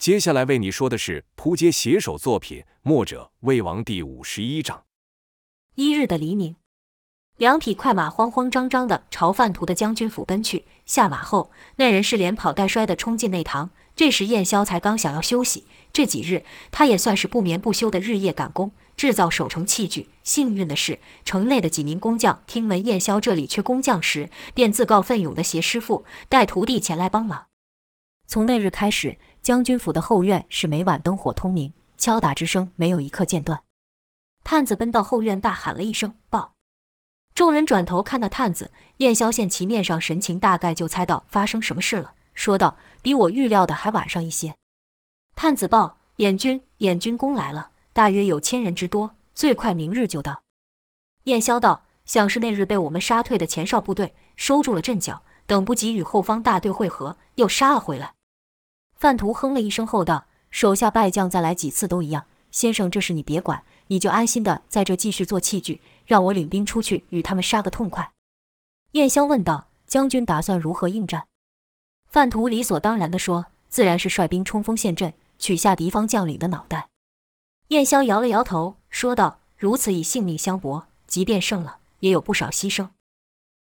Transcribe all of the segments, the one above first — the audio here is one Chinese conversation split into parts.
接下来为你说的是扑街写手作品《墨者魏王》第五十一章。一日的黎明，两匹快马慌慌张张的朝范图的将军府奔去。下马后，那人是连跑带摔的冲进内堂。这时燕霄才刚想要休息，这几日他也算是不眠不休的日夜赶工，制造守城器具。幸运的是，城内的几名工匠听闻燕霄这里缺工匠时，便自告奋勇的携师傅带徒弟前来帮忙。从那日开始，将军府的后院是每晚灯火通明，敲打之声没有一刻间断。探子奔到后院，大喊了一声：“报！”众人转头看那探子，燕霄见其面上神情，大概就猜到发生什么事了，说道：“比我预料的还晚上一些。”探子报：“燕军，燕军攻来了，大约有千人之多，最快明日就到。”燕霄道：“想是那日被我们杀退的前哨部队收住了阵脚，等不及与后方大队会合，又杀了回来。”范图哼了一声后道：“手下败将再来几次都一样，先生这事你别管，你就安心的在这继续做器具，让我领兵出去与他们杀个痛快。”燕霄问道：“将军打算如何应战？”范图理所当然地说：“自然是率兵冲锋陷阵，取下敌方将领的脑袋。”燕霄摇了摇头，说道：“如此以性命相搏，即便胜了，也有不少牺牲。”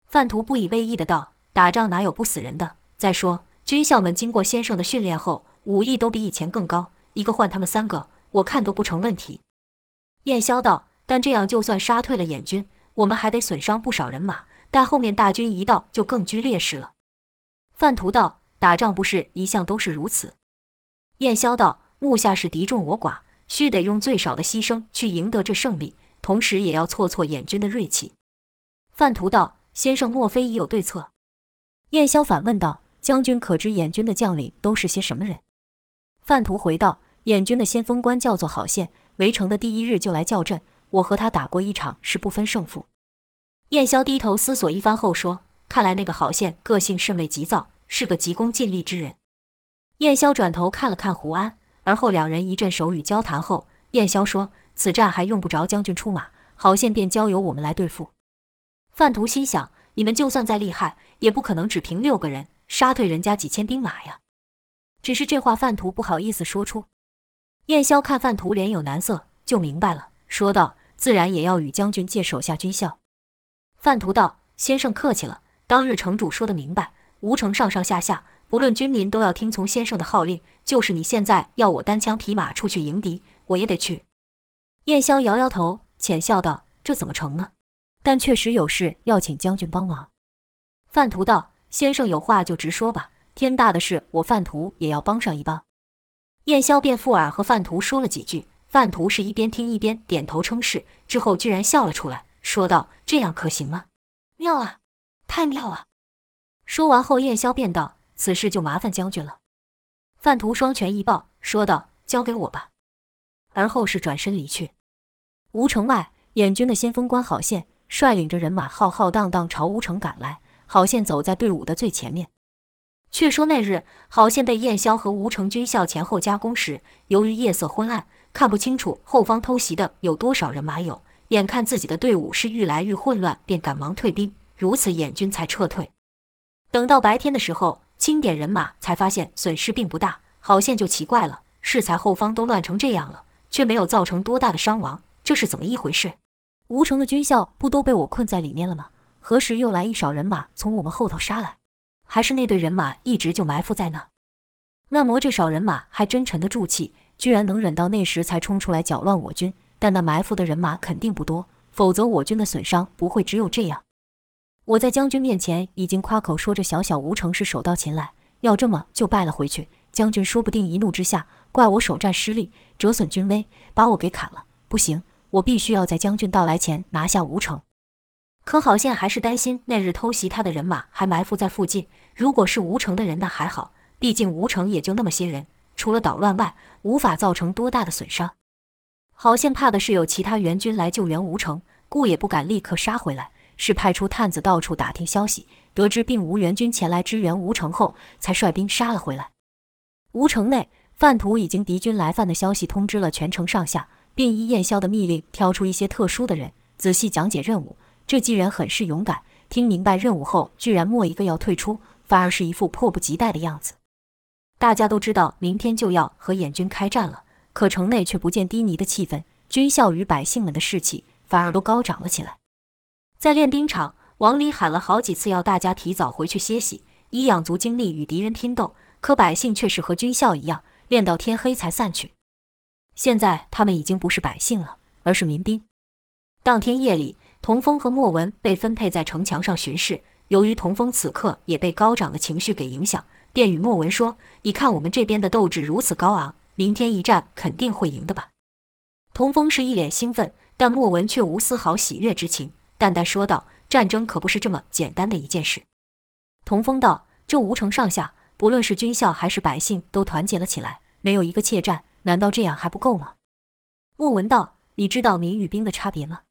范图不以为意的道：“打仗哪有不死人的？再说。”军校们经过先生的训练后，武艺都比以前更高，一个换他们三个，我看都不成问题。燕霄道：“但这样就算杀退了燕军，我们还得损伤不少人马，待后面大军一到，就更居劣势了。”范图道：“打仗不是一向都是如此？”燕霄道：“目下是敌众我寡，须得用最少的牺牲去赢得这胜利，同时也要挫挫燕军的锐气。”范图道：“先生莫非已有对策？”燕霄反问道。将军可知燕军的将领都是些什么人？范图回道：燕军的先锋官叫做郝宪，围城的第一日就来叫阵，我和他打过一场，是不分胜负。燕霄低头思索一番后说：看来那个郝宪个性甚为急躁，是个急功近利之人。燕霄转头看了看胡安，而后两人一阵手语交谈后，燕霄说：此战还用不着将军出马，郝宪便交由我们来对付。范图心想：你们就算再厉害，也不可能只凭六个人。杀退人家几千兵马呀！只是这话范图不好意思说出。燕霄看范图脸有难色，就明白了，说道：“自然也要与将军借手下军校。”范图道：“先生客气了。当日城主说得明白，吴城上上下下，不论军民都要听从先生的号令。就是你现在要我单枪匹马出去迎敌，我也得去。”燕霄摇摇头，浅笑道：“这怎么成呢？但确实有事要请将军帮忙。”范图道。先生有话就直说吧，天大的事，我范图也要帮上一帮。燕霄便附耳和范图说了几句，范图是一边听一边点头称是，之后居然笑了出来，说道：“这样可行吗？妙啊，太妙了！”说完后，燕霄便道：“此事就麻烦将军了。”范图双拳一抱，说道：“交给我吧。”而后是转身离去。吴城外，燕军的先锋官郝宪率领着人马浩浩荡荡朝吴城赶来。郝宪走在队伍的最前面。却说那日，郝宪被燕霄和吴城军校前后夹攻时，由于夜色昏暗，看不清楚后方偷袭的有多少人马有。眼看自己的队伍是愈来愈混乱，便赶忙退兵，如此燕军才撤退。等到白天的时候，清点人马，才发现损失并不大。郝宪就奇怪了：适才后方都乱成这样了，却没有造成多大的伤亡，这是怎么一回事？吴城的军校不都被我困在里面了吗？何时又来一少人马从我们后头杀来？还是那队人马一直就埋伏在那？那么这少人马还真沉得住气，居然能忍到那时才冲出来搅乱我军。但那埋伏的人马肯定不多，否则我军的损伤不会只有这样。我在将军面前已经夸口说这小小吴城是手到擒来，要这么就败了回去，将军说不定一怒之下怪我首战失利，折损军威，把我给砍了。不行，我必须要在将军到来前拿下吴城。可郝宪还是担心那日偷袭他的人马还埋伏在附近。如果是吴城的人，那还好，毕竟吴城也就那么些人，除了捣乱外，无法造成多大的损伤。郝宪怕的是有其他援军来救援吴城，故也不敢立刻杀回来，是派出探子到处打听消息，得知并无援军前来支援吴城后，才率兵杀了回来。吴城内，范图已经敌军来犯的消息通知了全城上下，并依燕霄的密令挑出一些特殊的人，仔细讲解任务。这几人很是勇敢，听明白任务后，居然莫一个要退出，反而是一副迫不及待的样子。大家都知道明天就要和燕军开战了，可城内却不见低迷的气氛，军校与百姓们的士气反而都高涨了起来。在练兵场，王离喊了好几次要大家提早回去歇息，以养足精力与敌人拼斗。可百姓却是和军校一样，练到天黑才散去。现在他们已经不是百姓了，而是民兵。当天夜里，童风和莫文被分配在城墙上巡视。由于童风此刻也被高涨的情绪给影响，便与莫文说：“你看我们这边的斗志如此高昂，明天一战肯定会赢的吧？”童风是一脸兴奋，但莫文却无丝毫喜悦之情，淡淡说道：“战争可不是这么简单的一件事。”童风道：“这吴城上下，不论是军校还是百姓，都团结了起来，没有一个怯战，难道这样还不够吗？”莫文道：“你知道民与兵的差别吗？”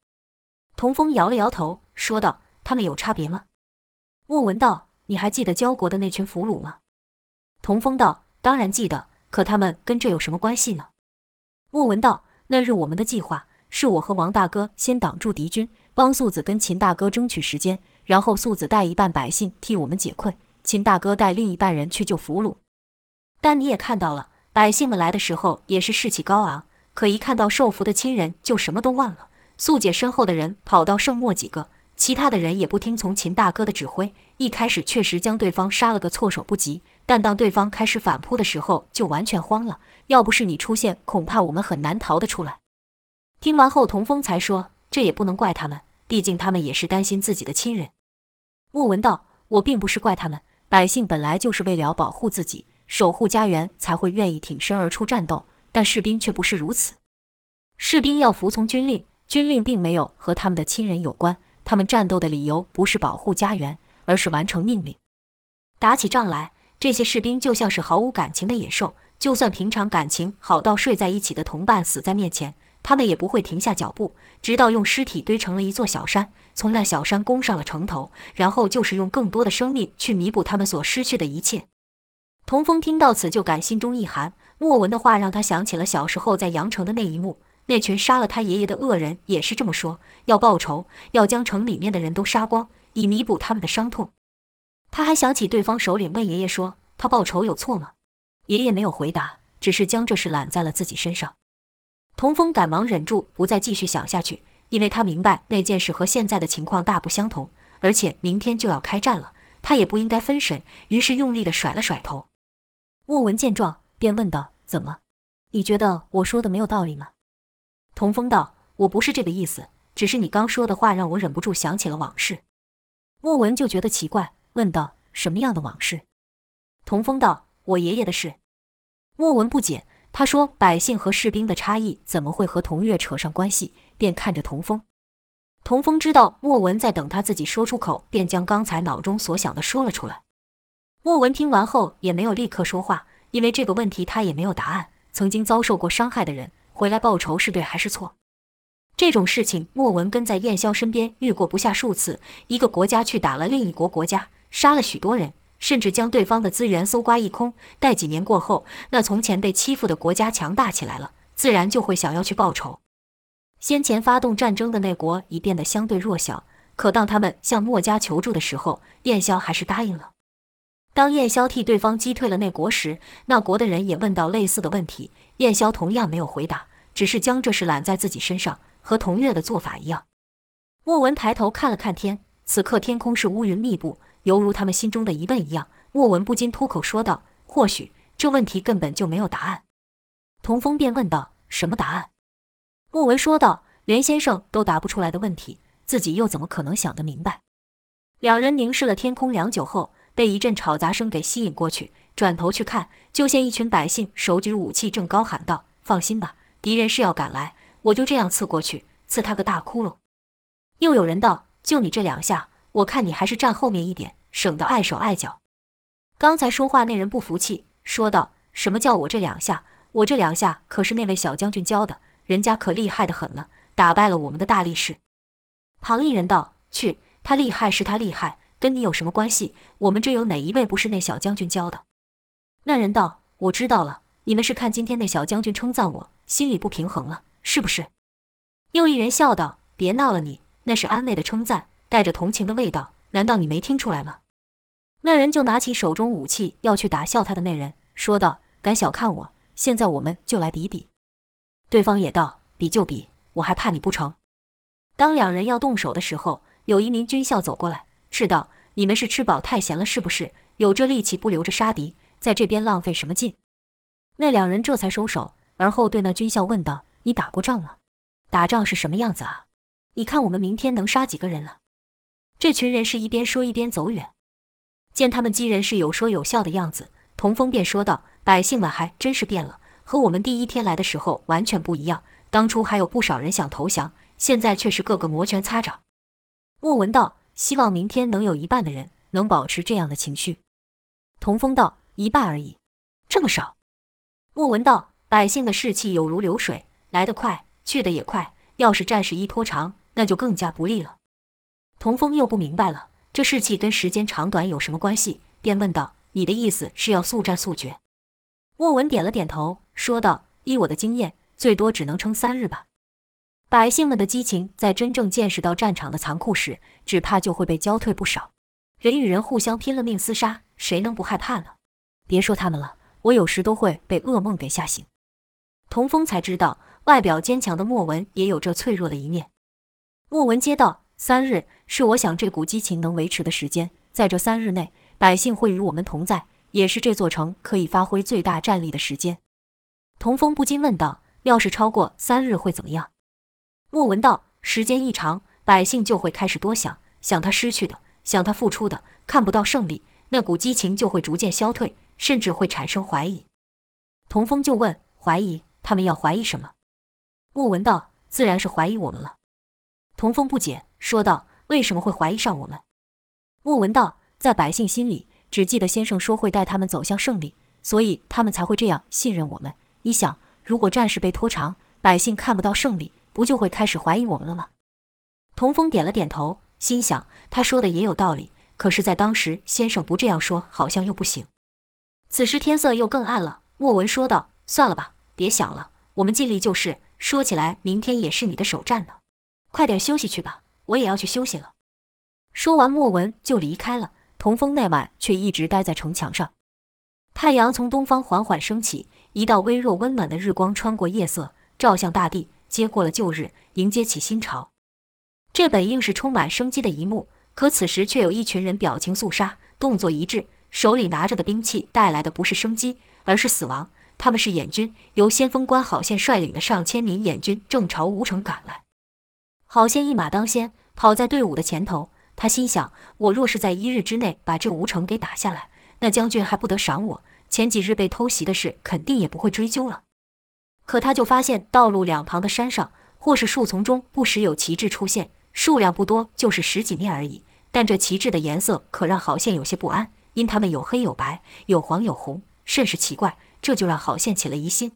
童风摇了摇头，说道：“他们有差别吗？”莫文道：“你还记得交国的那群俘虏吗？”童风道：“当然记得，可他们跟这有什么关系呢？”莫文道：“那日我们的计划是我和王大哥先挡住敌军，帮素子跟秦大哥争取时间，然后素子带一半百姓替我们解困，秦大哥带另一半人去救俘虏。但你也看到了，百姓们来的时候也是士气高昂，可一看到受俘的亲人，就什么都忘了。素姐身后的人跑到剩莫几个。”其他的人也不听从秦大哥的指挥，一开始确实将对方杀了个措手不及，但当对方开始反扑的时候，就完全慌了。要不是你出现，恐怕我们很难逃得出来。听完后，童风才说：“这也不能怪他们，毕竟他们也是担心自己的亲人。”莫文道：“我并不是怪他们，百姓本来就是为了保护自己、守护家园，才会愿意挺身而出战斗，但士兵却不是如此。士兵要服从军令，军令并没有和他们的亲人有关。”他们战斗的理由不是保护家园，而是完成命令。打起仗来，这些士兵就像是毫无感情的野兽，就算平常感情好到睡在一起的同伴死在面前，他们也不会停下脚步，直到用尸体堆成了一座小山，从那小山攻上了城头，然后就是用更多的生命去弥补他们所失去的一切。童风听到此就感心中一寒，莫文的话让他想起了小时候在阳城的那一幕。那群杀了他爷爷的恶人也是这么说：要报仇，要将城里面的人都杀光，以弥补他们的伤痛。他还想起对方首领问爷爷说：“他报仇有错吗？”爷爷没有回答，只是将这事揽在了自己身上。童风赶忙忍住不再继续想下去，因为他明白那件事和现在的情况大不相同，而且明天就要开战了，他也不应该分神，于是用力地甩了甩头。莫文见状，便问道：“怎么？你觉得我说的没有道理吗？”童风道：“我不是这个意思，只是你刚说的话让我忍不住想起了往事。”莫文就觉得奇怪，问道：“什么样的往事？”童风道：“我爷爷的事。”莫文不解，他说：“百姓和士兵的差异怎么会和童月扯上关系？”便看着童风。童风知道莫文在等他自己说出口，便将刚才脑中所想的说了出来。莫文听完后也没有立刻说话，因为这个问题他也没有答案。曾经遭受过伤害的人。回来报仇是对还是错？这种事情，莫文跟在燕萧身边遇过不下数次。一个国家去打了另一国国家，杀了许多人，甚至将对方的资源搜刮一空。待几年过后，那从前被欺负的国家强大起来了，自然就会想要去报仇。先前发动战争的那国已变得相对弱小，可当他们向墨家求助的时候，燕萧还是答应了。当燕萧替对方击退了那国时，那国的人也问到类似的问题。燕萧同样没有回答，只是将这事揽在自己身上，和童月的做法一样。莫文抬头看了看天，此刻天空是乌云密布，犹如他们心中的疑问一样。莫文不禁脱口说道：“或许这问题根本就没有答案。”童风便问道：“什么答案？”莫文说道：“连先生都答不出来的问题，自己又怎么可能想得明白？”两人凝视了天空良久后，被一阵吵杂声给吸引过去。转头去看，就见一群百姓手举武器，正高喊道：“放心吧，敌人是要赶来，我就这样刺过去，刺他个大窟窿。”又有人道：“就你这两下，我看你还是站后面一点，省得碍手碍脚。”刚才说话那人不服气，说道：“什么叫我这两下？我这两下可是那位小将军教的，人家可厉害得很了，打败了我们的大力士。”旁一人道：“去，他厉害是他厉害，跟你有什么关系？我们这有哪一位不是那小将军教的？”那人道：“我知道了，你们是看今天那小将军称赞我，心里不平衡了，是不是？”又一人笑道：“别闹了你，那是安慰的称赞，带着同情的味道，难道你没听出来吗？”那人就拿起手中武器要去打笑他的那人，说道：“敢小看我，现在我们就来比比。”对方也道：“比就比，我还怕你不成？”当两人要动手的时候，有一名军校走过来，斥道：“你们是吃饱太闲了是不是？有这力气不留着杀敌，在这边浪费什么劲？”那两人这才收手，而后对那军校问道：“你打过仗吗？打仗是什么样子啊？你看我们明天能杀几个人了？”这群人是一边说一边走远。见他们几人是有说有笑的样子，童风便说道：“百姓们还真是变了，和我们第一天来的时候完全不一样。当初还有不少人想投降，现在却是个个摩拳擦掌。”莫文道：“希望明天能有一半的人能保持这样的情绪。”童风道：“一半而已，这么少？”莫文道：“百姓的士气有如流水，来得快，去得也快。要是战事一拖长，那就更加不利了。”童风又不明白了。这士气跟时间长短有什么关系？便问道：“你的意思是要速战速决？”莫文点了点头，说道：“依我的经验，最多只能撑三日吧。百姓们的激情，在真正见识到战场的残酷时，只怕就会被击退不少。人与人互相拼了命厮杀，谁能不害怕呢？别说他们了，我有时都会被噩梦给吓醒。”童风才知道，外表坚强的莫文也有这脆弱的一面。莫文接道。三日是我想这股激情能维持的时间，在这三日内，百姓会与我们同在，也是这座城可以发挥最大战力的时间。童风不禁问道：“要是超过三日会怎么样？”莫文道：“时间一长，百姓就会开始多想，想他失去的，想他付出的，看不到胜利，那股激情就会逐渐消退，甚至会产生怀疑。”童风就问：“怀疑？他们要怀疑什么？”莫文道：“自然是怀疑我们了。”童风不解。说道：“为什么会怀疑上我们？”莫文道：“在百姓心里，只记得先生说会带他们走向胜利，所以他们才会这样信任我们。你想，如果战事被拖长，百姓看不到胜利，不就会开始怀疑我们了吗？”童风点了点头，心想他说的也有道理。可是，在当时，先生不这样说，好像又不行。此时天色又更暗了，莫文说道：“算了吧，别想了，我们尽力就是。说起来，明天也是你的首战呢，快点休息去吧。”我也要去休息了。说完，莫文就离开了。童风那晚却一直待在城墙上。太阳从东方缓缓升起，一道微弱温暖的日光穿过夜色，照向大地，接过了旧日，迎接起新潮。这本应是充满生机的一幕，可此时却有一群人表情肃杀，动作一致，手里拿着的兵器带来的不是生机，而是死亡。他们是燕军，由先锋官郝宪率领的上千名燕军正朝吴城赶来。郝宪一马当先，跑在队伍的前头。他心想：我若是在一日之内把这吴城给打下来，那将军还不得赏我？前几日被偷袭的事，肯定也不会追究了。可他就发现道路两旁的山上或是树丛中，不时有旗帜出现，数量不多，就是十几面而已。但这旗帜的颜色可让郝宪有些不安，因他们有黑有白，有黄有红，甚是奇怪。这就让郝宪起了疑心。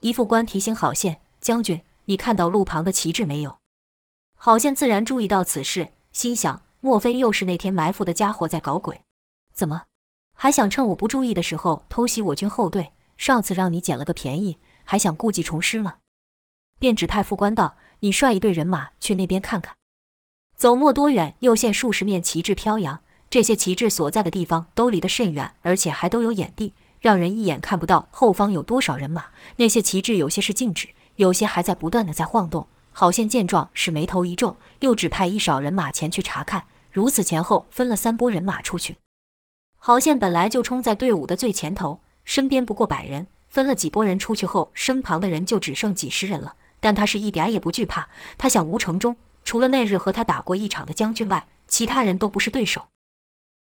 一副官提醒郝宪：将军，你看到路旁的旗帜没有？郝宪自然注意到此事，心想：莫非又是那天埋伏的家伙在搞鬼？怎么还想趁我不注意的时候偷袭我军后队？上次让你捡了个便宜，还想故技重施吗？便指派副官道：“你率一队人马去那边看看。”走没多远，又见数十面旗帜飘扬，这些旗帜所在的地方都离得甚远，而且还都有掩蔽，让人一眼看不到后方有多少人马。那些旗帜有些是静止，有些还在不断地在晃动。郝宪见状，是眉头一皱，又指派一少人马前去查看。如此前后分了三拨人马出去。郝宪本来就冲在队伍的最前头，身边不过百人，分了几拨人出去后，身旁的人就只剩几十人了。但他是一点也不惧怕。他想，吴城中除了那日和他打过一场的将军外，其他人都不是对手。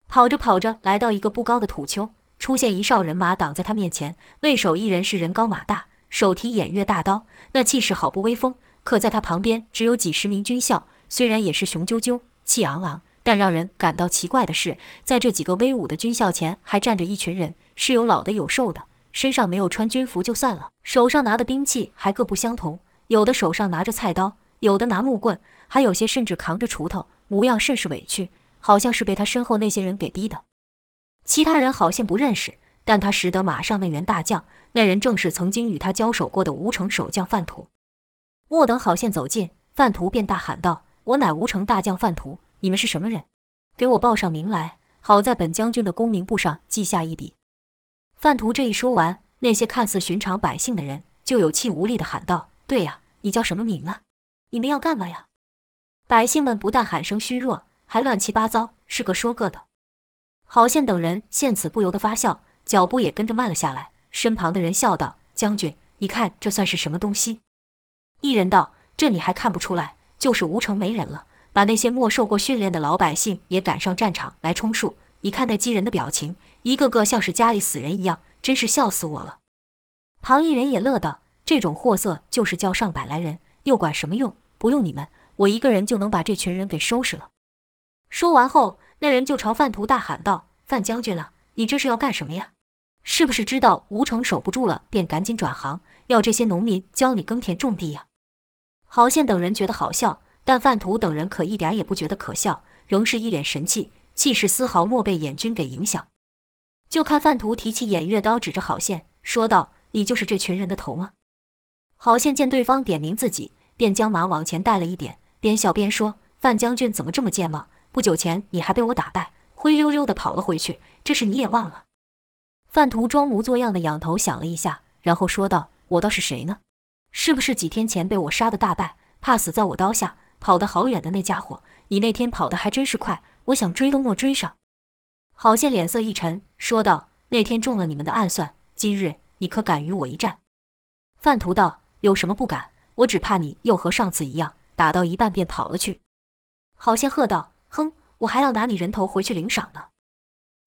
跑着跑着，来到一个不高的土丘，出现一哨人马挡在他面前。为首一人是人高马大，手提偃月大刀，那气势好不威风。可在他旁边只有几十名军校，虽然也是雄赳赳、气昂昂，但让人感到奇怪的是，在这几个威武的军校前，还站着一群人，是有老的有瘦的，身上没有穿军服就算了，手上拿的兵器还各不相同，有的手上拿着菜刀，有的拿木棍，还有些甚至扛着锄头，模样甚是委屈，好像是被他身后那些人给逼的。其他人好像不认识，但他识得马上那员大将，那人正是曾经与他交手过的吴城守将范图。莫等郝宪走近，范图便大喊道：“我乃吴城大将范图，你们是什么人？给我报上名来，好在本将军的功名簿上记下一笔。”范图这一说完，那些看似寻常百姓的人就有气无力地喊道：“对呀，你叫什么名啊？你们要干嘛呀？”百姓们不但喊声虚弱，还乱七八糟，是个说个的。郝宪等人见此不由得发笑，脚步也跟着慢了下来。身旁的人笑道：“将军，你看这算是什么东西？”一人道：“这你还看不出来，就是吴城没人了，把那些没受过训练的老百姓也赶上战场来充数。你看那击人的表情，一个个像是家里死人一样。”真是笑死我了！旁一人也乐道：“这种货色就是叫上百来人，又管什么用？不用你们，我一个人就能把这群人给收拾了。”说完后，那人就朝范图大喊道：“范将军了，你这是要干什么呀？是不是知道吴城守不住了，便赶紧转行，要这些农民教你耕田种地呀？”郝宪等人觉得好笑，但范图等人可一点也不觉得可笑，仍是一脸神气，气势丝毫没被演军给影响。就看范图提起偃月刀，指着郝宪说道：“你就是这群人的头吗？”郝宪见对方点名自己，便将马往前带了一点，边笑边说：“范将军怎么这么贱吗？不久前你还被我打败，灰溜溜的跑了回去，这事你也忘了？”范图装模作样的仰头想了一下，然后说道：“我倒是谁呢？是不是几天前被我杀的大败，怕死在我刀下，跑得好远的那家伙？你那天跑得还真是快，我想追都没追上。”郝宪脸色一沉，说道：“那天中了你们的暗算，今日你可敢与我一战？”范图道：“有什么不敢？我只怕你又和上次一样，打到一半便跑了去。”郝宪喝道：“哼，我还要拿你人头回去领赏呢！”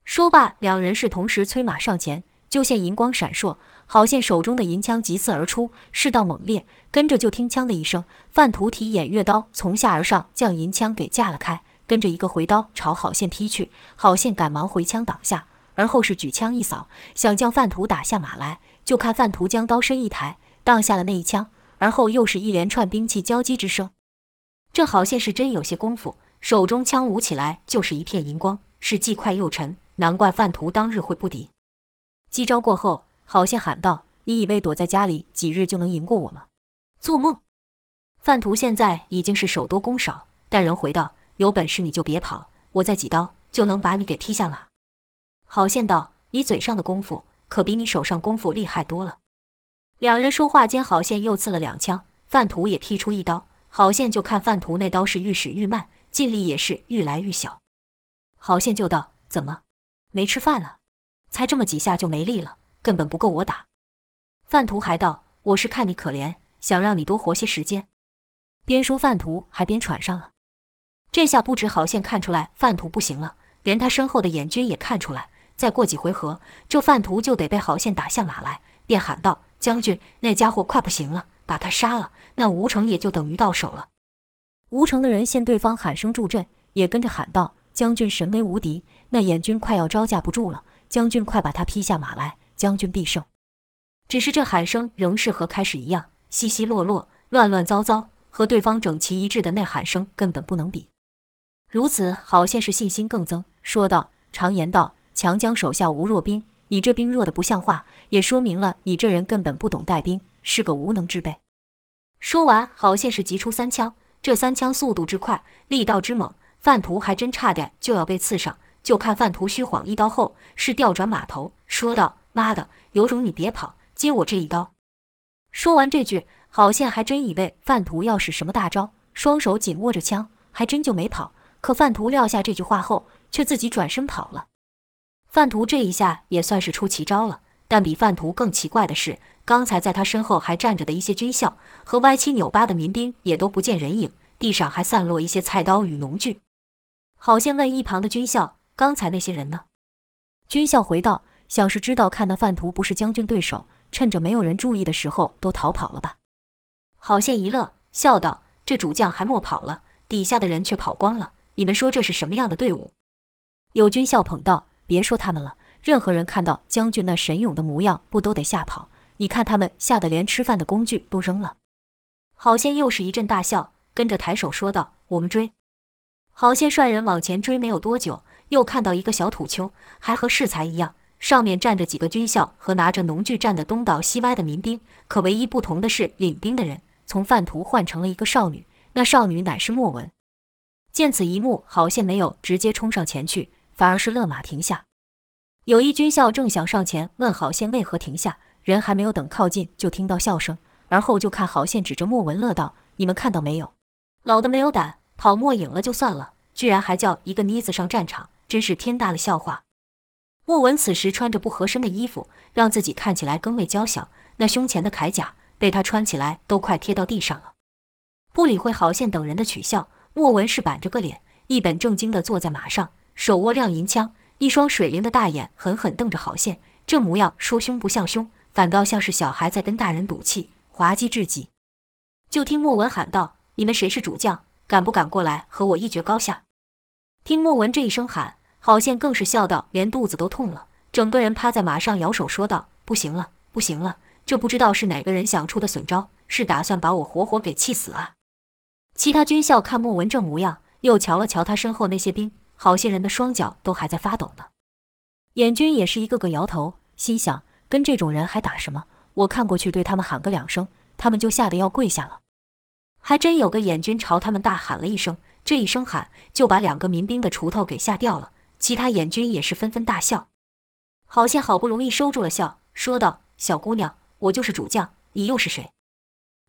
说罢，两人是同时催马上前，就见银光闪烁，郝宪手中的银枪急刺而出，势道猛烈，跟着就听“枪”的一声，范图提偃月刀从下而上将银枪给架了开。跟着一个回刀朝郝宪劈去，郝宪赶忙回枪挡下，而后是举枪一扫，想将范图打下马来。就看范图将刀身一抬，挡下了那一枪，而后又是一连串兵器交击之声。这郝宪是真有些功夫，手中枪舞起来就是一片银光，是既快又沉，难怪范图当日会不敌。击招过后，郝宪喊道：“你以为躲在家里几日就能赢过我吗？做梦！”范图现在已经是手多攻少，但仍回道。有本事你就别跑，我再几刀就能把你给踢下马。郝宪道：“你嘴上的功夫可比你手上功夫厉害多了。”两人说话间，郝宪又刺了两枪，范图也劈出一刀。郝宪就看范图那刀是愈使愈慢，劲力也是愈来愈小。郝宪就道：“怎么没吃饭了？才这么几下就没力了，根本不够我打。”范图还道：“我是看你可怜，想让你多活些时间。”边说范图还边喘上了。这下不止郝宪看出来范图不行了，连他身后的眼军也看出来。再过几回合，这范图就得被郝宪打下马来，便喊道：“将军，那家伙快不行了，把他杀了，那吴城也就等于到手了。”吴城的人见对方喊声助阵，也跟着喊道：“将军神威无敌，那演军快要招架不住了，将军快把他劈下马来，将军必胜。”只是这喊声仍是和开始一样，稀稀落落，乱乱糟糟，和对方整齐一致的那喊声根本不能比。如此，郝宪是信心更增，说道：“常言道，强将手下无弱兵。你这兵弱得不像话，也说明了你这人根本不懂带兵，是个无能之辈。”说完，郝宪是急出三枪，这三枪速度之快，力道之猛，范图还真差点就要被刺上。就看范图虚晃一刀后，是调转马头，说道：“妈的，有种你别跑，接我这一刀！”说完这句，郝宪还真以为范图要使什么大招，双手紧握着枪，还真就没跑。可范图撂下这句话后，却自己转身跑了。范图这一下也算是出奇招了，但比范图更奇怪的是，刚才在他身后还站着的一些军校和歪七扭八的民兵也都不见人影，地上还散落一些菜刀与农具。郝宪问一旁的军校：“刚才那些人呢？”军校回道：“想是知道看那范图不是将军对手，趁着没有人注意的时候都逃跑了吧？”郝宪一乐，笑道：“这主将还没跑了，底下的人却跑光了。”你们说这是什么样的队伍？有军校捧道：“别说他们了，任何人看到将军那神勇的模样，不都得吓跑？你看他们吓得连吃饭的工具都扔了。”郝宪又是一阵大笑，跟着抬手说道：“我们追！”郝宪率人往前追，没有多久，又看到一个小土丘，还和适才一样，上面站着几个军校和拿着农具站得东倒西歪的民兵。可唯一不同的是，领兵的人从范图换成了一个少女，那少女乃是莫文。见此一幕，郝宪没有直接冲上前去，反而是勒马停下。有一军校正想上前问郝宪为何停下，人还没有等靠近，就听到笑声，而后就看郝宪指着莫文乐道：“你们看到没有？老的没有胆，跑没影了就算了，居然还叫一个妮子上战场，真是天大的笑话。”莫文此时穿着不合身的衣服，让自己看起来更为娇小，那胸前的铠甲被他穿起来都快贴到地上了。不理会郝宪等人的取笑，莫文是板着个脸，一本正经地坐在马上，手握亮银枪。一双水灵的大眼狠狠瞪着郝宪，这模样说凶不像凶，反倒像是小孩在跟大人赌气，滑稽至极。就听莫文喊道：“你们谁是主将？敢不敢过来和我一决高下？”听莫文这一声喊，郝宪更是笑到连肚子都痛了，整个人趴在马上摇手说道：“不行了，不行了，这不知道是哪个人想出的损招，是打算把我活活给气死啊！”其他军校看莫文这模样，又瞧了瞧他身后那些兵。好些人的双脚都还在发抖呢，眼军也是一个个摇头，心想：跟这种人还打什么？我看过去对他们喊个两声，他们就吓得要跪下了。还真有个眼军朝他们大喊了一声，这一声喊就把两个民兵的锄头给吓掉了。其他眼军也是纷纷大笑。郝宪好不容易收住了笑，说道：“小姑娘，我就是主将，你又是谁？”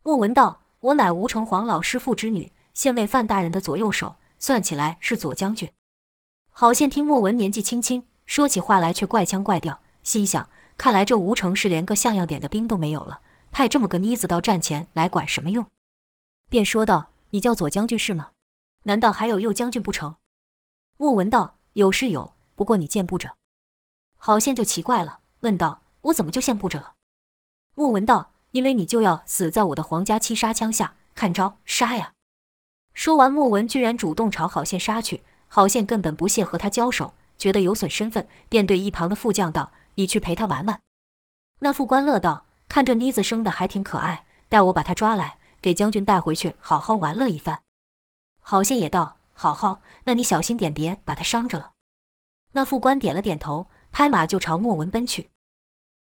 莫文道：“我乃吴城隍老师父之女，现为范大人的左右手，算起来是左将军。”郝宪听莫文年纪轻轻，说起话来却怪腔怪调，心想：看来这吴城是连个像样点的兵都没有了，派这么个妮子到战前来管什么用？便说道：“你叫左将军是吗？难道还有右将军不成？”莫文道：“有是有，不过你见不着。”郝宪就奇怪了，问道：“我怎么就见不着了？”莫文道：“因为你就要死在我的皇家七杀枪下，看招，杀呀！”说完，莫文居然主动朝郝宪杀去。郝宪根本不屑和他交手，觉得有损身份，便对一旁的副将道：“你去陪他玩玩。”那副官乐道：“看这妮子生的还挺可爱，待我把她抓来，给将军带回去，好好玩乐一番。”郝宪也道：“好好，那你小心点，别把她伤着了。”那副官点了点头，拍马就朝莫文奔去。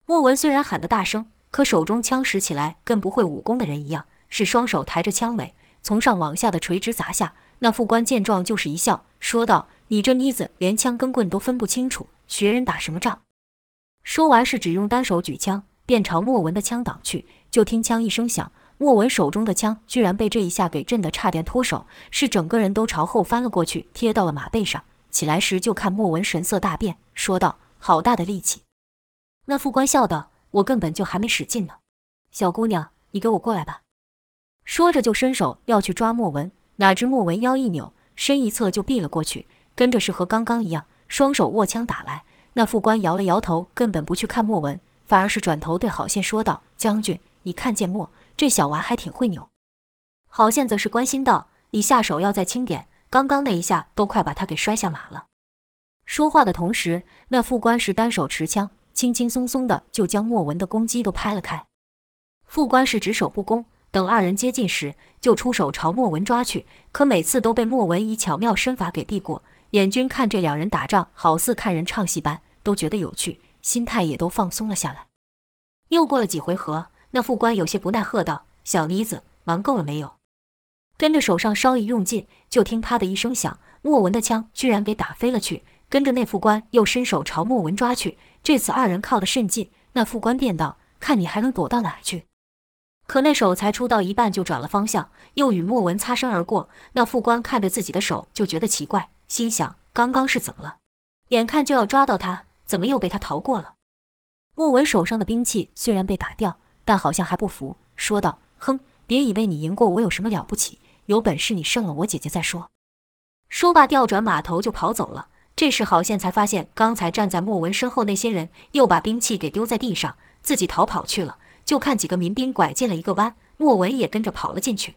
莫文虽然喊得大声，可手中枪使起来跟不会武功的人一样，是双手抬着枪尾，从上往下的垂直砸下。那副官见状，就是一笑，说道：“你这妮子连枪跟棍都分不清楚，学人打什么仗？”说完，是只用单手举枪，便朝莫文的枪挡去。就听“枪”一声响，莫文手中的枪居然被这一下给震得差点脱手，是整个人都朝后翻了过去，贴到了马背上。起来时，就看莫文神色大变，说道：“好大的力气！”那副官笑道：“我根本就还没使劲呢，小姑娘，你给我过来吧。”说着，就伸手要去抓莫文。哪知莫文腰一扭，身一侧就避了过去，跟着是和刚刚一样，双手握枪打来。那副官摇了摇头，根本不去看莫文，反而是转头对郝宪说道：“将军，你看见莫这小娃还挺会扭。”郝宪则是关心道：“你下手要再轻点，刚刚那一下都快把他给摔下马了。”说话的同时，那副官是单手持枪，轻轻松松的就将莫文的攻击都拍了开。副官是只守不攻。等二人接近时，就出手朝莫文抓去，可每次都被莫文以巧妙身法给避过。眼军看这两人打仗，好似看人唱戏般，都觉得有趣，心态也都放松了下来。又过了几回合，那副官有些不耐，喝道：“小妮子，玩够了没有？”跟着手上稍一用劲，就听啪的一声响，莫文的枪居然给打飞了去。跟着那副官又伸手朝莫文抓去，这次二人靠得甚近，那副官便道：“看你还能躲到哪去？”可那手才出到一半就转了方向，又与莫文擦身而过。那副官看着自己的手就觉得奇怪，心想：刚刚是怎么了？眼看就要抓到他，怎么又被他逃过了？莫文手上的兵器虽然被打掉，但好像还不服，说道：“哼，别以为你赢过我有什么了不起，有本事你胜了我姐姐再说。”说罢调转马头就跑走了。这时郝宪才发现，刚才站在莫文身后那些人又把兵器给丢在地上，自己逃跑去了。就看几个民兵拐进了一个弯，莫文也跟着跑了进去。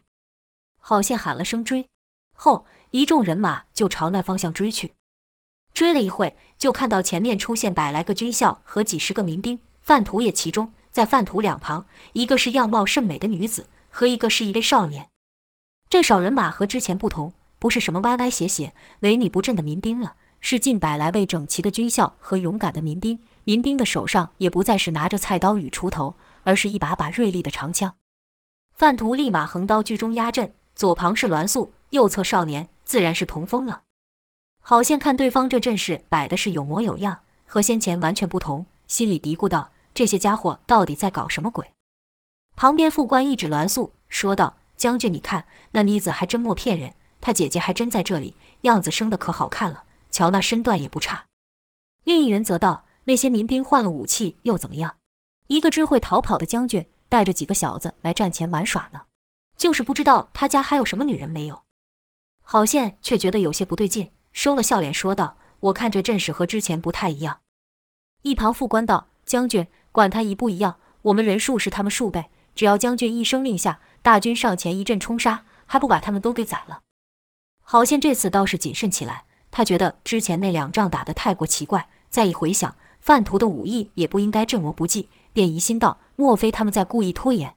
郝宪喊了声追，后一众人马就朝那方向追去。追了一会，就看到前面出现百来个军校和几十个民兵，范图也其中。在范图两旁，一个是样貌甚美的女子，和一个是一位少年。这少人马和之前不同，不是什么歪歪斜斜、萎靡不振的民兵了，是近百来位整齐的军校和勇敢的民兵。民兵的手上也不再是拿着菜刀与锄头。而是一把把锐利的长枪，范图立马横刀居中压阵，左旁是栾素，右侧少年，自然是童风了。郝宪看对方这阵势摆的是有模有样，和先前完全不同，心里嘀咕道：“这些家伙到底在搞什么鬼？”旁边副官一指栾素，说道：“将军，你看那妮子还真没骗人，她姐姐还真在这里，样子生得可好看了，瞧那身段也不差。”另一人则道：“那些民兵换了武器又怎么样？一个只会逃跑的将军带着几个小子来战前玩耍呢，就是不知道他家还有什么女人没有。”郝宪却觉得有些不对劲，收了笑脸说道：“我看这阵势和之前不太一样。”一旁副官道：“将军，管他一不一样，我们人数是他们数倍。”只要将军一声令下，大军上前一阵冲杀，还不把他们都给宰了？郝宪这次倒是谨慎起来，他觉得之前那两仗打得太过奇怪，再一回想，范图的武艺也不应该这么不济，便疑心道：莫非他们在故意拖延？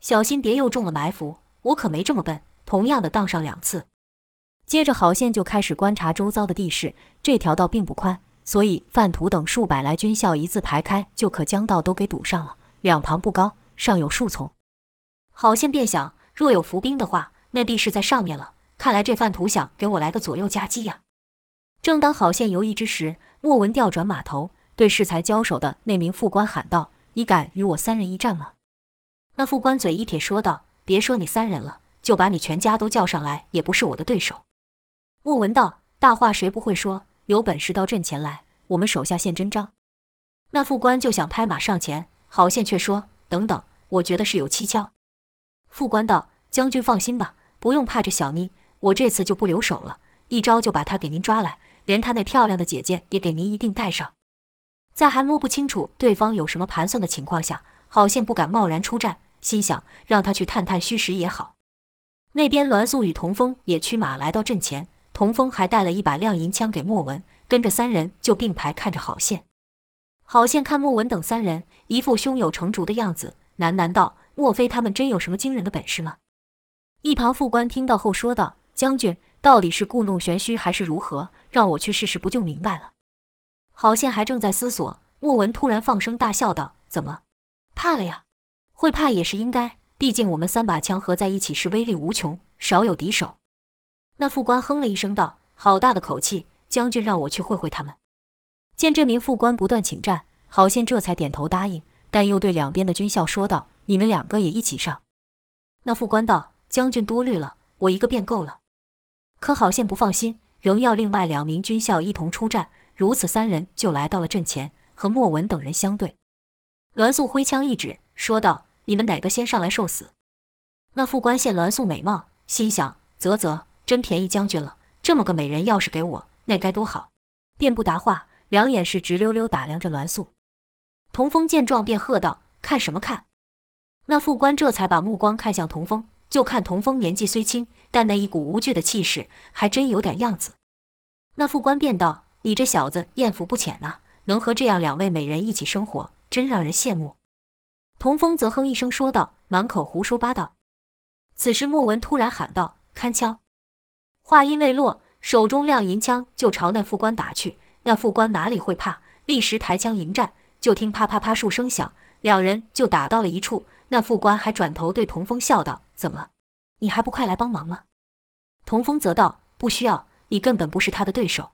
小心别又中了埋伏！我可没这么笨，同样的当上两次。接着，郝宪就开始观察周遭的地势，这条道并不宽，所以范图等数百来军校一字排开，就可将道都给堵上了。两旁不高。上有树丛，郝宪便想，若有伏兵的话，那必是在上面了。看来这范图想给我来个左右夹击呀。正当郝宪犹豫之时，莫文调转马头，对适才交手的那名副官喊道：“你敢与我三人一战吗？”那副官嘴一撇，说道：“别说你三人了，就把你全家都叫上来，也不是我的对手。”莫文道：“大话谁不会说？有本事到阵前来，我们手下现真章。”那副官就想拍马上前，郝宪却说：“等等。”我觉得是有蹊跷。副官道：“将军放心吧，不用怕这小妮，我这次就不留手了，一招就把她给您抓来，连她那漂亮的姐姐也给您一定带上。”在还摸不清楚对方有什么盘算的情况下，郝宪不敢贸然出战，心想让他去探探虚实也好。那边栾素与童风也驱马来到阵前，童风还带了一把亮银枪给莫文，跟着三人就并排看着郝宪。郝宪看莫文等三人一副胸有成竹的样子。喃喃道：“莫非他们真有什么惊人的本事吗？”一旁副官听到后说道：“将军到底是故弄玄虚还是如何？让我去试试，不就明白了？”郝宪还正在思索，莫文突然放声大笑道：“怎么，怕了呀？会怕也是应该，毕竟我们三把枪合在一起是威力无穷，少有敌手。”那副官哼了一声道：“好大的口气！将军让我去会会他们。”见这名副官不断请战，郝宪这才点头答应。但又对两边的军校说道：“你们两个也一起上。”那副官道：“将军多虑了，我一个便够了。”可郝宪不放心，仍要另外两名军校一同出战。如此三人就来到了阵前，和莫文等人相对。栾素挥枪一指，说道：“你们哪个先上来受死？”那副官见栾素美貌，心想：“啧啧，真便宜将军了。这么个美人要是给我，那该多好！”便不答话，两眼是直溜溜打量着栾素。童风见状，便喝道：“看什么看？”那副官这才把目光看向童风，就看童风年纪虽轻，但那一股无惧的气势还真有点样子。那副官便道：“你这小子艳福不浅呐，能和这样两位美人一起生活，真让人羡慕。”童风则哼一声说道：“满口胡说八道。”此时莫文突然喊道：“看枪！”话音未落，手中亮银枪就朝那副官打去。那副官哪里会怕，立时抬枪迎战。就听啪啪啪数声响，两人就打到了一处。那副官还转头对童风笑道：“怎么，你还不快来帮忙吗？”童风则道：“不需要，你根本不是他的对手。”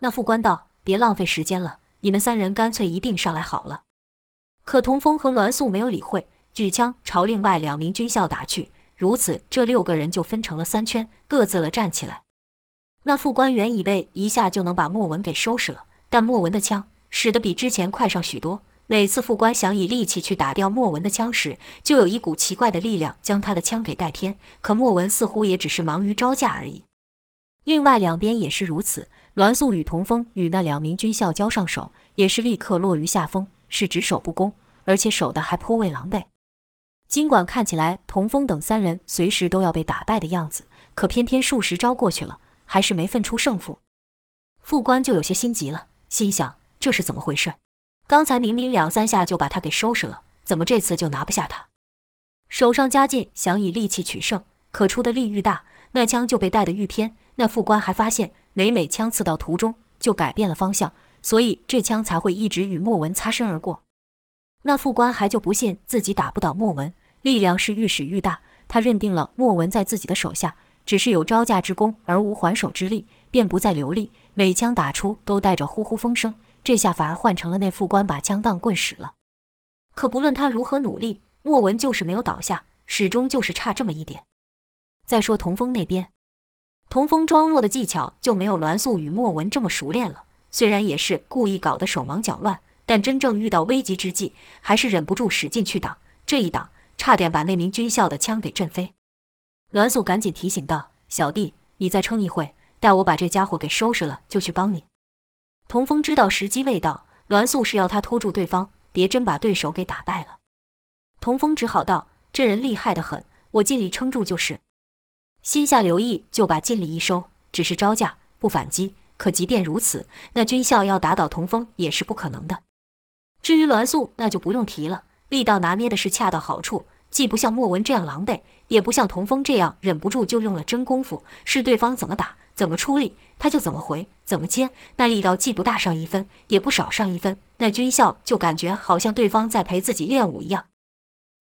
那副官道：“别浪费时间了，你们三人干脆一并上来好了。”可童风和栾素没有理会，举枪朝另外两名军校打去。如此，这六个人就分成了三圈，各自了站起来。那副官原以为一下就能把莫文给收拾了，但莫文的枪。使得比之前快上许多。每次副官想以力气去打掉莫文的枪时，就有一股奇怪的力量将他的枪给带偏。可莫文似乎也只是忙于招架而已。另外两边也是如此。栾素与童风与那两名军校交上手，也是立刻落于下风，是只守不攻，而且守得还颇为狼狈。尽管看起来童风等三人随时都要被打败的样子，可偏偏数十招过去了，还是没分出胜负。副官就有些心急了，心想。这是怎么回事？刚才明明两三下就把他给收拾了，怎么这次就拿不下他？手上加劲，想以力气取胜，可出的力愈大，那枪就被带得愈偏。那副官还发现，每每枪刺到途中，就改变了方向，所以这枪才会一直与莫文擦身而过。那副官还就不信自己打不倒莫文，力量是愈使愈大。他认定了莫文在自己的手下，只是有招架之功而无还手之力，便不再留力。每枪打出都带着呼呼风声，这下反而换成了那副官把枪当棍使了。可不论他如何努力，莫文就是没有倒下，始终就是差这么一点。再说童风那边，童风装弱的技巧就没有栾素与莫文这么熟练了。虽然也是故意搞得手忙脚乱，但真正遇到危急之际，还是忍不住使劲去挡。这一挡，差点把那名军校的枪给震飞。栾素赶紧提醒道：“小弟，你再撑一会，待我把这家伙给收拾了，就去帮你。”童风知道时机未到，栾素是要他拖住对方，别真把对手给打败了。童风只好道：“这人厉害得很，我尽力撑住就是。”心下留意，就把劲力一收，只是招架不反击。可即便如此，那军校要打倒童风也是不可能的。至于栾素，那就不用提了，力道拿捏的是恰到好处，既不像莫文这样狼狈，也不像童风这样忍不住就用了真功夫。是对方怎么打，怎么出力，他就怎么回，怎么接。那力道既不大上一分，也不少上一分。那军校就感觉好像对方在陪自己练武一样。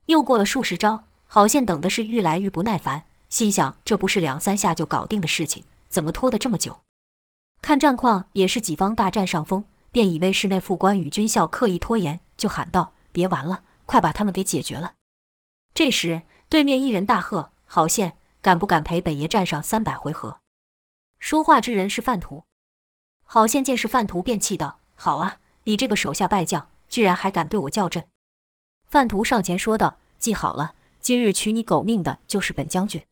又过了数十招，郝宪等的是愈来愈不耐烦，心想这不是两三下就搞定的事情，怎么拖得这么久？看战况也是己方大占上风，便以为是那副官与军校刻意拖延，就喊道：“别玩了，快把他们给解决了！”这时，对面一人大喝：“郝宪，敢不敢陪本爷战上三百回合？”说话之人是范图。郝宪见是范图，便气道：“好啊，你这个手下败将，居然还敢对我叫阵！”范图上前说道：“记好了，今日取你狗命的就是本将军。”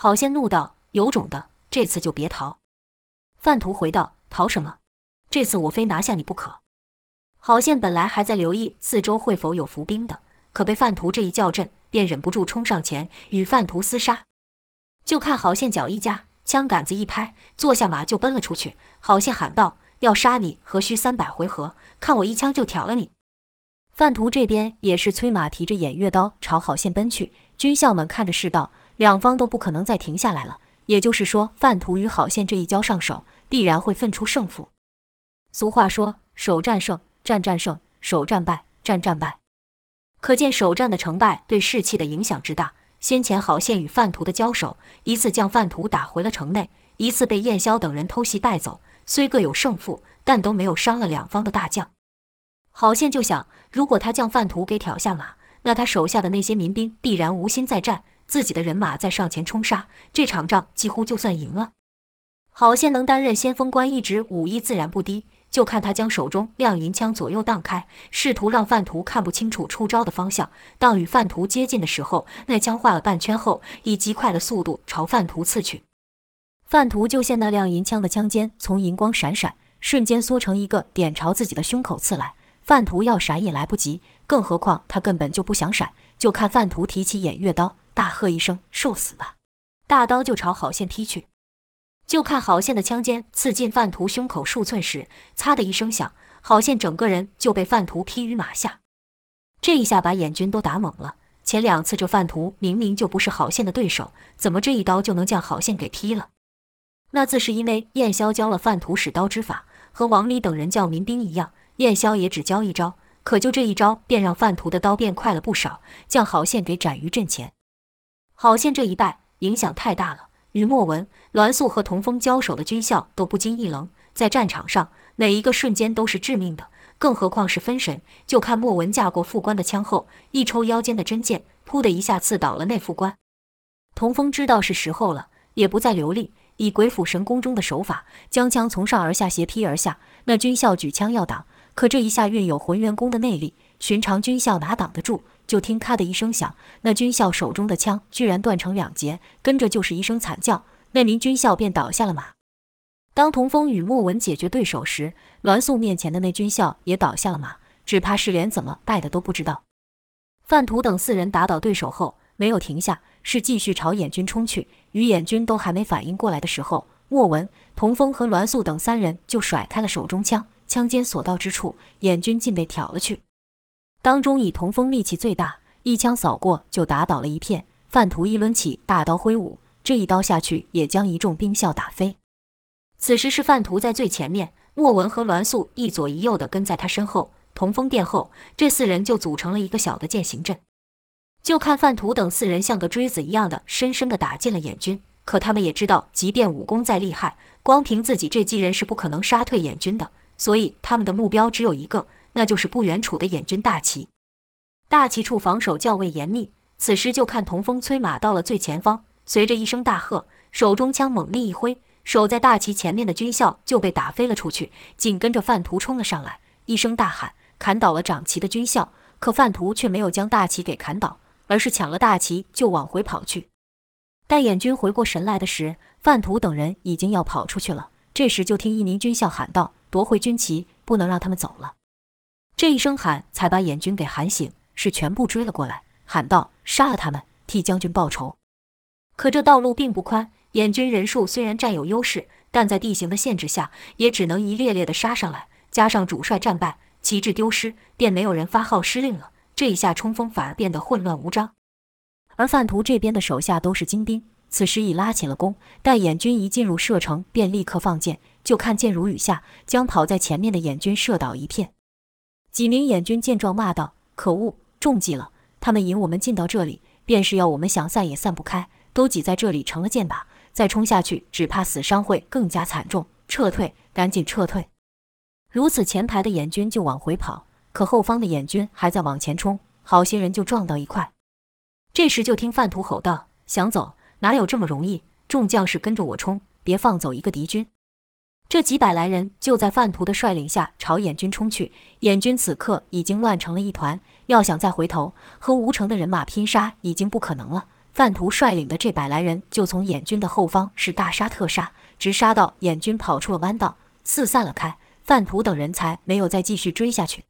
郝宪怒道：“有种的，这次就别逃！”范图回道：“逃什么？这次我非拿下你不可。”郝宪本来还在留意四周会否有伏兵的，可被范图这一叫阵，便忍不住冲上前与范图厮杀。就看郝宪脚一夹，枪杆子一拍，坐下马就奔了出去。郝宪喊道：“要杀你，何须三百回合？看我一枪就挑了你！”范图这边也是催马提着偃月刀朝郝宪奔去。军校们看着是道：两方都不可能再停下来了。也就是说，范图与郝宪这一交上手，必然会分出胜负。俗话说：“首战胜，战战胜；首战败，战战败。”可见首战的成败对士气的影响之大。先前郝宪与范图的交手，一次将范图打回了城内，一次被燕霄等人偷袭带走。虽各有胜负，但都没有伤了两方的大将。郝宪就想，如果他将范图给挑下马，那他手下的那些民兵必然无心再战。自己的人马再上前冲杀，这场仗几乎就算赢了。郝宪能担任先锋官一职，武艺自然不低。就看他将手中亮银枪左右荡开，试图让范图看不清楚出招的方向。当与范图接近的时候，那枪画了半圈后，以极快的速度朝范图刺去。范图就见那亮银枪的枪尖从银光闪闪，瞬间缩成一个点，朝自己的胸口刺来。范图要闪也来不及，更何况他根本就不想闪。就看范图提起偃月刀。大喝一声：“受死吧！”大刀就朝郝宪劈去。就看郝宪的枪尖刺进范图胸口数寸时，“嚓”的一声响，郝宪整个人就被范图劈于马下。这一下把燕军都打懵了。前两次这范图明明就不是郝宪的对手，怎么这一刀就能将郝宪给劈了？那自是因为燕霄教了范图使刀之法，和王离等人教民兵一样，燕霄也只教一招，可就这一招，便让范图的刀变快了不少，将郝宪给斩于阵前。郝宪这一败影响太大了，与莫文、栾素和童风交手的军校都不禁一愣。在战场上，每一个瞬间都是致命的，更何况是分神。就看莫文架过副官的枪后，一抽腰间的真剑，噗的一下刺倒了那副官。童风知道是时候了，也不再留力，以鬼斧神工中的手法，将枪从上而下斜劈而下。那军校举枪要挡，可这一下运有浑元功的内力，寻常军校哪挡得住？就听“咔”的一声响，那军校手中的枪居然断成两截，跟着就是一声惨叫，那名军校便倒下了马。当童风与莫文解决对手时，栾素面前的那军校也倒下了马，只怕是连怎么败的都不知道。范图等四人打倒对手后，没有停下，是继续朝眼军冲去。与眼军都还没反应过来的时候，莫文、童风和栾素等三人就甩开了手中枪，枪尖所到之处，眼军竟被挑了去。当中以童风力气最大，一枪扫过就打倒了一片。范图一抡起大刀挥舞，这一刀下去也将一众兵校打飞。此时是范图在最前面，莫文和栾素一左一右的跟在他身后，童风殿后，这四人就组成了一个小的饯行阵。就看范图等四人像个锥子一样的深深的打进了燕军。可他们也知道，即便武功再厉害，光凭自己这几人是不可能杀退燕军的。所以他们的目标只有一个，那就是不远处的燕军大旗。大旗处防守较为严密，此时就看童风催马到了最前方，随着一声大喝，手中枪猛力一挥，守在大旗前面的军校就被打飞了出去，紧跟着范图冲了上来，一声大喊，砍倒了掌旗的军校。可范图却没有将大旗给砍倒，而是抢了大旗就往回跑去。待燕军回过神来的时，范图等人已经要跑出去了。这时就听一名军校喊道：“夺回军旗，不能让他们走了。”这一声喊才把眼军给喊醒，是全部追了过来，喊道：“杀了他们，替将军报仇。”可这道路并不宽，眼军人数虽然占有优势，但在地形的限制下，也只能一列列的杀上来。加上主帅战败，旗帜丢失，便没有人发号施令了。这一下冲锋反而变得混乱无章。而范图这边的手下都是精兵，此时已拉起了弓。待眼军一进入射程，便立刻放箭，就看箭如雨下，将跑在前面的眼军射倒一片。几名燕军见状，骂道：“可恶，中计了！他们引我们进到这里，便是要我们想散也散不开，都挤在这里成了箭靶。再冲下去，只怕死伤会更加惨重。撤退，赶紧撤退！”如此，前排的燕军就往回跑，可后方的燕军还在往前冲，好些人就撞到一块。这时就听范图吼道：“想走，哪有这么容易？众将士跟着我冲，别放走一个敌军！”这几百来人就在范图的率领下朝燕军冲去。燕军此刻已经乱成了一团，要想再回头和吴城的人马拼杀，已经不可能了。范图率领的这百来人就从燕军的后方是大杀特杀，直杀到燕军跑出了弯道，四散了开。范图等人才没有再继续追下去。